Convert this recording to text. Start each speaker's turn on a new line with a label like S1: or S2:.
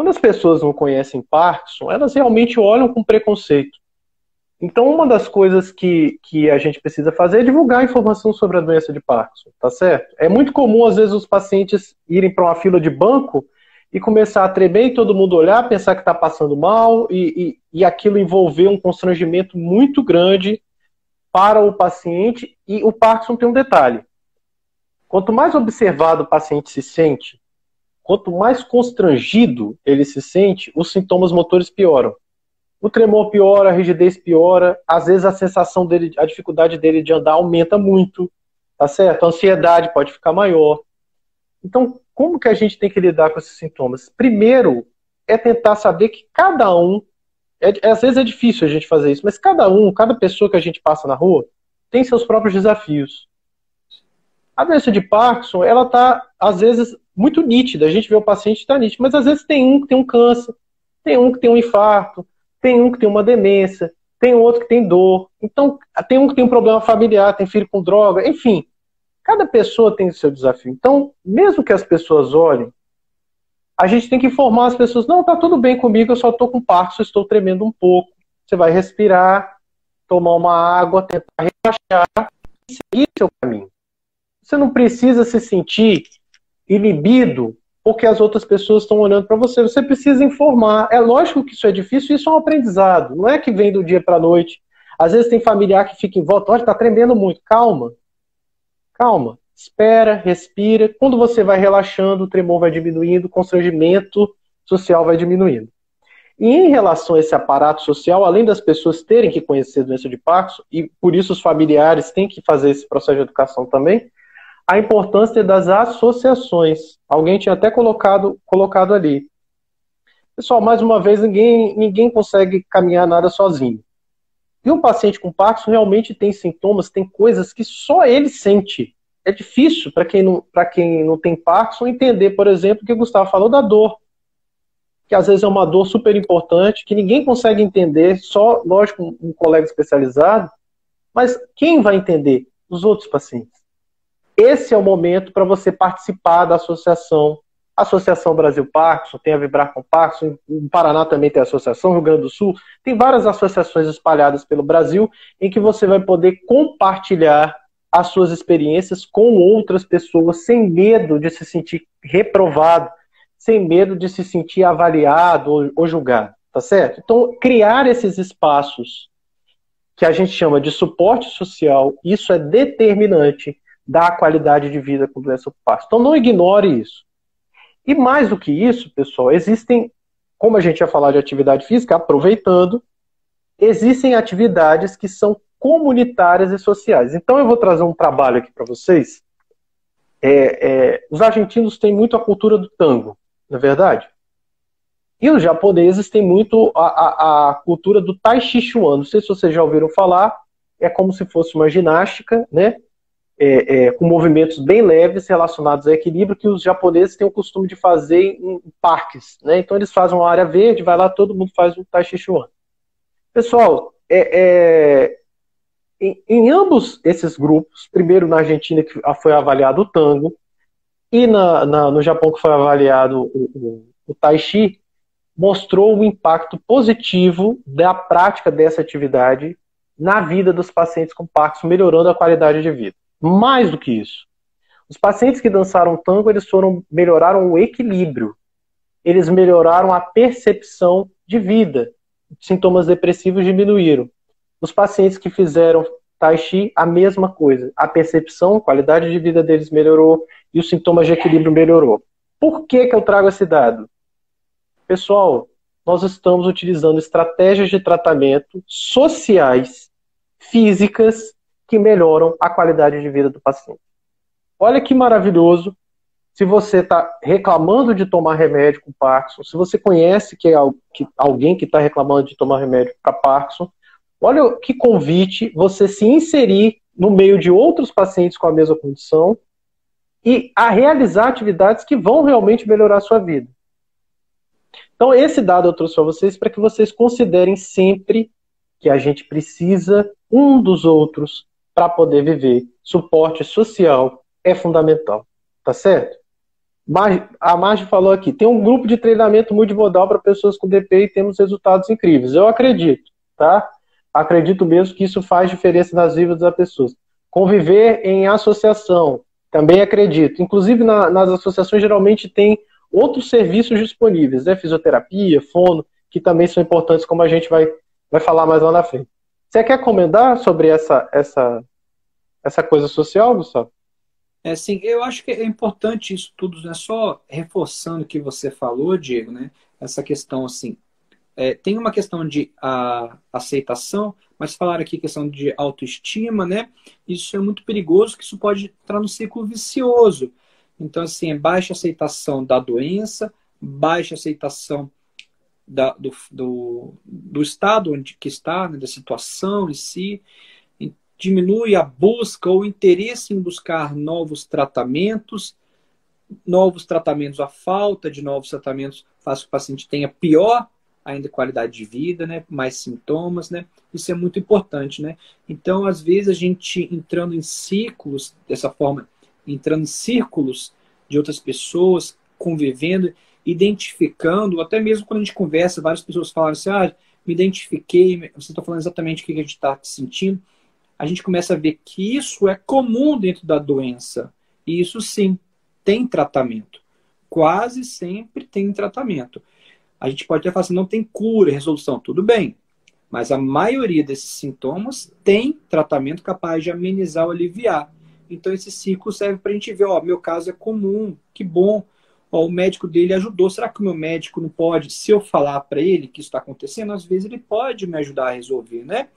S1: Quando as pessoas não conhecem Parkinson, elas realmente olham com preconceito. Então, uma das coisas que, que a gente precisa fazer é divulgar informação sobre a doença de Parkinson, tá certo? É muito comum, às vezes, os pacientes irem para uma fila de banco e começar a tremer e todo mundo olhar, pensar que está passando mal e, e, e aquilo envolver um constrangimento muito grande para o paciente. E o Parkinson tem um detalhe: quanto mais observado o paciente se sente, quanto mais constrangido ele se sente, os sintomas motores pioram. O tremor piora, a rigidez piora, às vezes a sensação dele, a dificuldade dele de andar aumenta muito, tá certo? A ansiedade pode ficar maior. Então, como que a gente tem que lidar com esses sintomas? Primeiro, é tentar saber que cada um, é, às vezes é difícil a gente fazer isso, mas cada um, cada pessoa que a gente passa na rua, tem seus próprios desafios. A doença de Parkinson, ela tá, às vezes, muito nítida. A gente vê o paciente está nítido, mas às vezes tem um que tem um câncer, tem um que tem um infarto, tem um que tem uma demência, tem outro que tem dor. Então, tem um que tem um problema familiar, tem filho com droga, enfim. Cada pessoa tem o seu desafio. Então, mesmo que as pessoas olhem, a gente tem que informar as pessoas: não, tá tudo bem comigo, eu só estou com parto, estou tremendo um pouco. Você vai respirar, tomar uma água, tentar relaxar e seguir seu caminho. Você não precisa se sentir inibido porque as outras pessoas estão olhando para você. Você precisa informar. É lógico que isso é difícil, isso é um aprendizado. Não é que vem do dia para a noite. Às vezes tem familiar que fica em volta, olha, está tremendo muito. Calma. Calma, espera, respira. Quando você vai relaxando, o tremor vai diminuindo, o constrangimento social vai diminuindo. E em relação a esse aparato social, além das pessoas terem que conhecer a doença de Parkinson, e por isso os familiares têm que fazer esse processo de educação também, a importância das associações. Alguém tinha até colocado, colocado ali. Pessoal, mais uma vez, ninguém, ninguém consegue caminhar nada sozinho. E um paciente com Parkinson realmente tem sintomas, tem coisas que só ele sente. É difícil para quem, quem não tem Parkinson entender, por exemplo, o que o Gustavo falou da dor. Que às vezes é uma dor super importante, que ninguém consegue entender, só, lógico, um colega especializado, mas quem vai entender? Os outros pacientes. Esse é o momento para você participar da associação Associação Brasil Parkinson, tem a Vibrar com Parkinson, no Paraná também tem a Associação, Rio Grande do Sul, tem várias associações espalhadas pelo Brasil em que você vai poder compartilhar as suas experiências com outras pessoas sem medo de se sentir reprovado, sem medo de se sentir avaliado ou, julgado, tá certo? Então, criar esses espaços que a gente chama de suporte social, isso é determinante da qualidade de vida com doença Parkinson. Então, não ignore isso. E mais do que isso, pessoal, existem, como a gente ia falar de atividade física, aproveitando, existem atividades que são comunitárias e sociais. Então eu vou trazer um trabalho aqui para vocês. É, é, os argentinos têm muito a cultura do tango, não é verdade? E os japoneses têm muito a, a, a cultura do tai chi chuan. Não sei se vocês já ouviram falar. É como se fosse uma ginástica, né? É, é, com movimentos bem leves relacionados ao equilíbrio que os japoneses têm o costume de fazer em parques. Né? Então eles fazem uma área verde, vai lá, todo mundo faz o Tai Chi Chuan. Pessoal, é, é, em, em, ambos esses grupos, primeiro na Argentina que foi avaliado o tango, e na, na, no Japão que foi avaliado o, o, o Tai Chi, mostrou um impacto positivo da prática dessa atividade na vida dos pacientes com Parkinson, melhorando a qualidade de vida. Mais do que isso. Os pacientes que dançaram tango, eles foram melhoraram o equilíbrio. Eles melhoraram a percepção de vida. Sintomas depressivos diminuíram. Os pacientes que fizeram tai chi, a mesma coisa. A percepção, a qualidade de vida deles melhorou e os sintomas de equilíbrio melhorou. Por que, que eu trago esse dado? Pessoal, nós estamos utilizando estratégias de tratamento sociais, físicas, que melhoram a qualidade de vida do paciente. Olha que maravilhoso. Se você está reclamando de tomar remédio com Parkinson, se você conhece que é alguém que está reclamando de tomar remédio para Parkinson, olha que convite você se inserir no meio de outros pacientes com a mesma condição e a realizar atividades que vão realmente melhorar a sua vida. Então, esse dado eu trouxe para vocês para que vocês considerem sempre que a gente precisa um dos outros para poder viver. Suporte social é fundamental, tá certo? a Marge falou aqui, tem um grupo de treinamento multimodal para pessoas com DP e temos resultados incríveis. Eu acredito, tá? Acredito mesmo que isso faz diferença nas vidas das pessoas. Conviver em associação, também acredito. Inclusive, na, nas associações, geralmente tem outros serviços disponíveis, né? Fisioterapia, fono, que também são importantes, como a gente vai, vai falar mais lá na frente. Você quer comentar sobre essa, essa, essa coisa social, Gustavo?
S2: É, sim, eu acho que é importante isso tudo, né? Só reforçando o que você falou, Diego, né? Essa questão, assim, é, tem uma questão de a, aceitação, mas falar aqui questão de autoestima, né? Isso é muito perigoso, que isso pode entrar no ciclo vicioso. Então, assim, é baixa aceitação da doença, baixa aceitação da, do, do, do, estado onde que está, né, da situação em si, diminui a busca ou interesse em buscar novos tratamentos, novos tratamentos, a falta de novos tratamentos faz com que o paciente tenha pior ainda qualidade de vida, né? Mais sintomas, né? Isso é muito importante, né? Então, às vezes a gente entrando em ciclos dessa forma, entrando em círculos de outras pessoas, convivendo, identificando, até mesmo quando a gente conversa, várias pessoas falam assim, ah, me identifiquei, você está falando exatamente o que a gente está sentindo. A gente começa a ver que isso é comum dentro da doença. E isso sim tem tratamento. Quase sempre tem tratamento. A gente pode até falar assim, não tem cura, resolução, tudo bem. Mas a maioria desses sintomas tem tratamento capaz de amenizar ou aliviar. Então esse ciclo serve para a gente ver, ó, meu caso é comum, que bom. Ó, o médico dele ajudou. Será que o meu médico não pode, se eu falar para ele que isso está acontecendo, às vezes ele pode me ajudar a resolver, né?